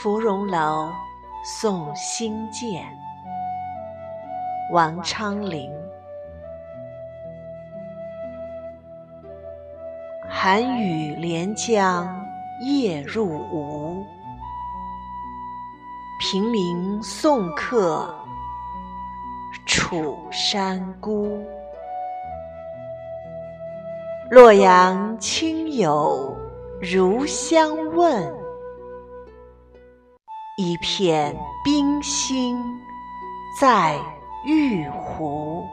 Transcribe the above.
芙蓉楼送辛渐，王昌龄。寒雨连江夜入吴，平明送客楚山孤。洛阳亲友如相问，一片冰心在玉壶。